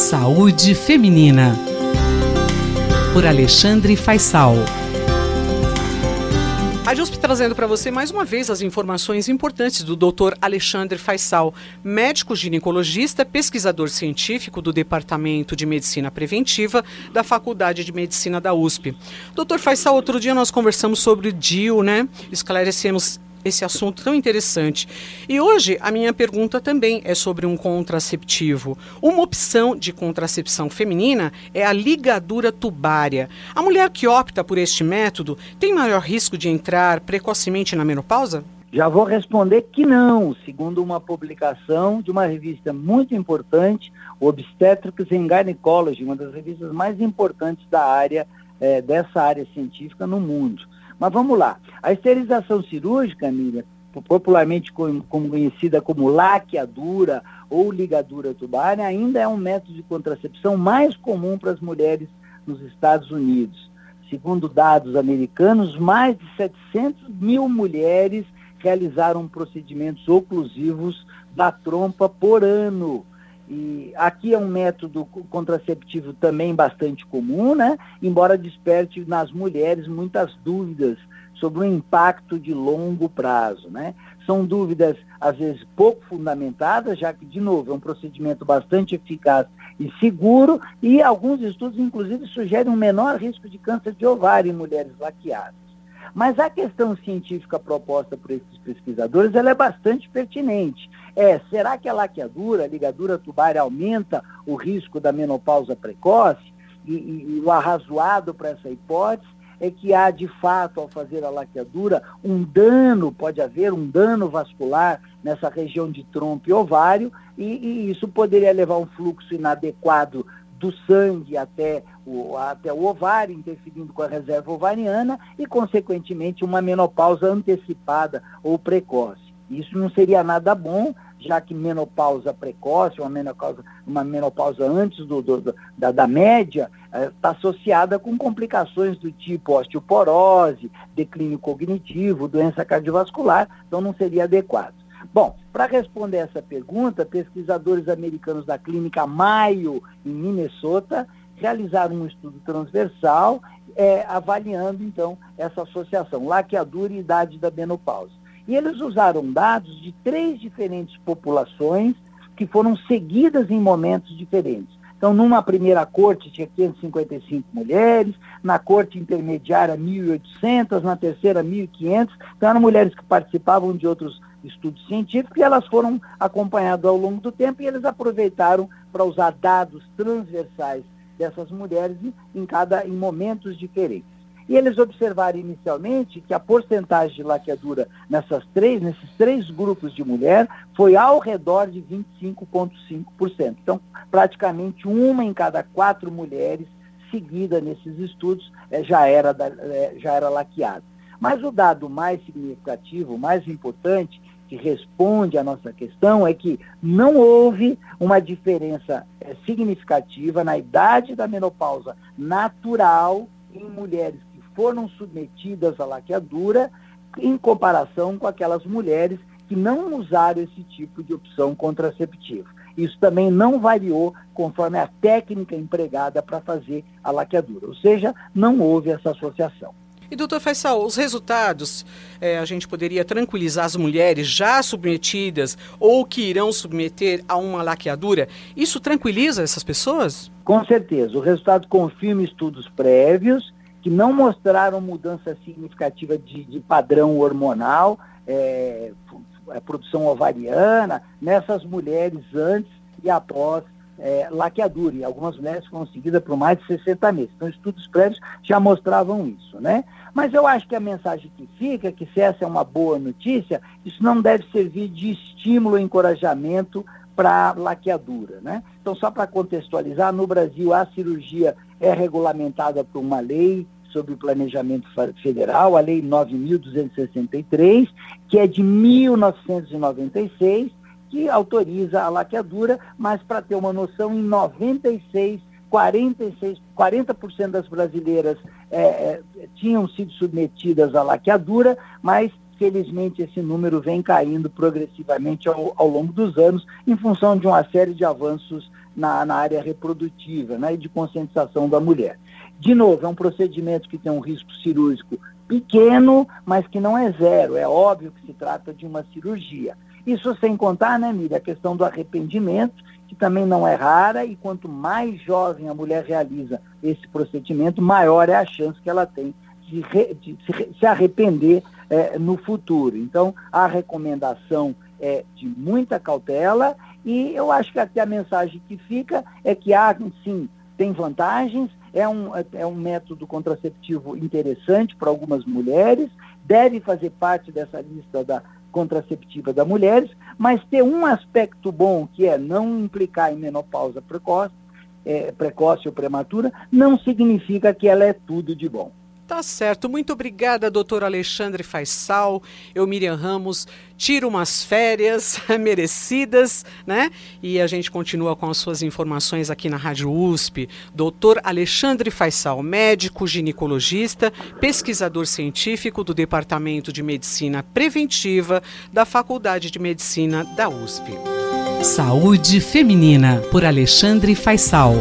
Saúde Feminina. Por Alexandre Faisal. A JUSP trazendo para você mais uma vez as informações importantes do Dr. Alexandre Faisal, médico ginecologista, pesquisador científico do Departamento de Medicina Preventiva da Faculdade de Medicina da USP. Dr. Faisal, outro dia nós conversamos sobre o DIU, né? Esclarecemos esse assunto tão interessante. E hoje a minha pergunta também é sobre um contraceptivo. Uma opção de contracepção feminina é a ligadura tubária. A mulher que opta por este método tem maior risco de entrar precocemente na menopausa? Já vou responder que não, segundo uma publicação de uma revista muito importante, Obstetrics and Gynecology, uma das revistas mais importantes da área, é, dessa área científica no mundo. Mas vamos lá. A esterilização cirúrgica, Miriam, popularmente conhecida como laqueadura ou ligadura tubária, ainda é um método de contracepção mais comum para as mulheres nos Estados Unidos. Segundo dados americanos, mais de 700 mil mulheres realizaram procedimentos oclusivos da trompa por ano. E aqui é um método contraceptivo também bastante comum, né? embora desperte nas mulheres muitas dúvidas sobre o impacto de longo prazo. Né? São dúvidas, às vezes, pouco fundamentadas, já que, de novo, é um procedimento bastante eficaz e seguro, e alguns estudos, inclusive, sugerem um menor risco de câncer de ovário em mulheres laqueadas. Mas a questão científica proposta por esses pesquisadores ela é bastante pertinente. É, será que a laqueadura, a ligadura tubária, aumenta o risco da menopausa precoce? E, e, e o arrazoado para essa hipótese é que há, de fato, ao fazer a laqueadura, um dano, pode haver um dano vascular nessa região de trompo e ovário, e, e isso poderia levar um fluxo inadequado do sangue até o, até o ovário, interferindo com a reserva ovariana e, consequentemente, uma menopausa antecipada ou precoce. Isso não seria nada bom, já que menopausa precoce, uma menopausa, uma menopausa antes do, do da, da, média, está eh, associada com complicações do tipo osteoporose, declínio cognitivo, doença cardiovascular, então não seria adequado. Bom, para responder essa pergunta, pesquisadores americanos da clínica Mayo, em Minnesota, realizaram um estudo transversal é, avaliando, então, essa associação, laqueadura e idade da menopausa. E eles usaram dados de três diferentes populações que foram seguidas em momentos diferentes. Então, numa primeira corte tinha 555 mulheres, na corte intermediária 1.800, na terceira 1.500. Então, eram mulheres que participavam de outros estudos científicos e elas foram acompanhadas ao longo do tempo e eles aproveitaram para usar dados transversais dessas mulheres em, cada, em momentos diferentes. E eles observaram inicialmente que a porcentagem de laqueadura nessas três, nesses três grupos de mulher foi ao redor de 25,5%. Então, praticamente uma em cada quatro mulheres seguida nesses estudos é, já, era é, já era laqueada. Mas o dado mais significativo, mais importante, que responde à nossa questão é que não houve uma diferença é, significativa na idade da menopausa natural em mulheres foram submetidas à laqueadura em comparação com aquelas mulheres que não usaram esse tipo de opção contraceptiva. Isso também não variou conforme a técnica empregada para fazer a laqueadura, ou seja, não houve essa associação. E, doutor Faisal, os resultados, é, a gente poderia tranquilizar as mulheres já submetidas ou que irão submeter a uma laqueadura? Isso tranquiliza essas pessoas? Com certeza. O resultado confirma estudos prévios que não mostraram mudança significativa de, de padrão hormonal, é, é, produção ovariana, nessas mulheres antes e após é, laqueadura. E algumas mulheres foram seguidas por mais de 60 meses. Então, estudos prévios já mostravam isso, né? Mas eu acho que a mensagem que fica, é que se essa é uma boa notícia, isso não deve servir de estímulo e encorajamento para laqueadura, né? Então, só para contextualizar, no Brasil a cirurgia é regulamentada por uma lei sobre o planejamento federal, a Lei 9.263, que é de 1996, que autoriza a laqueadura, mas para ter uma noção, em 96, 46, 40% das brasileiras é, é, tinham sido submetidas à laqueadura, mas felizmente esse número vem caindo progressivamente ao, ao longo dos anos, em função de uma série de avanços na, na área reprodutiva né, e de conscientização da mulher. De novo, é um procedimento que tem um risco cirúrgico pequeno, mas que não é zero. É óbvio que se trata de uma cirurgia. Isso sem contar, né, Miriam, a questão do arrependimento, que também não é rara, e quanto mais jovem a mulher realiza esse procedimento, maior é a chance que ela tem de, re, de se, arrepender é, no futuro. Então, a recomendação é de muita cautela, e eu acho que até a mensagem que fica é que há, sim, tem vantagens, é um, é um método contraceptivo interessante para algumas mulheres, deve fazer parte dessa lista da contraceptiva das mulheres, mas ter um aspecto bom, que é não implicar em menopausa precoce, é, precoce ou prematura, não significa que ela é tudo de bom. Tá certo. Muito obrigada, doutor Alexandre Faisal. Eu, Miriam Ramos, tiro umas férias merecidas, né? E a gente continua com as suas informações aqui na Rádio USP. Doutor Alexandre Faisal, médico ginecologista, pesquisador científico do Departamento de Medicina Preventiva da Faculdade de Medicina da USP. Saúde Feminina, por Alexandre Faisal.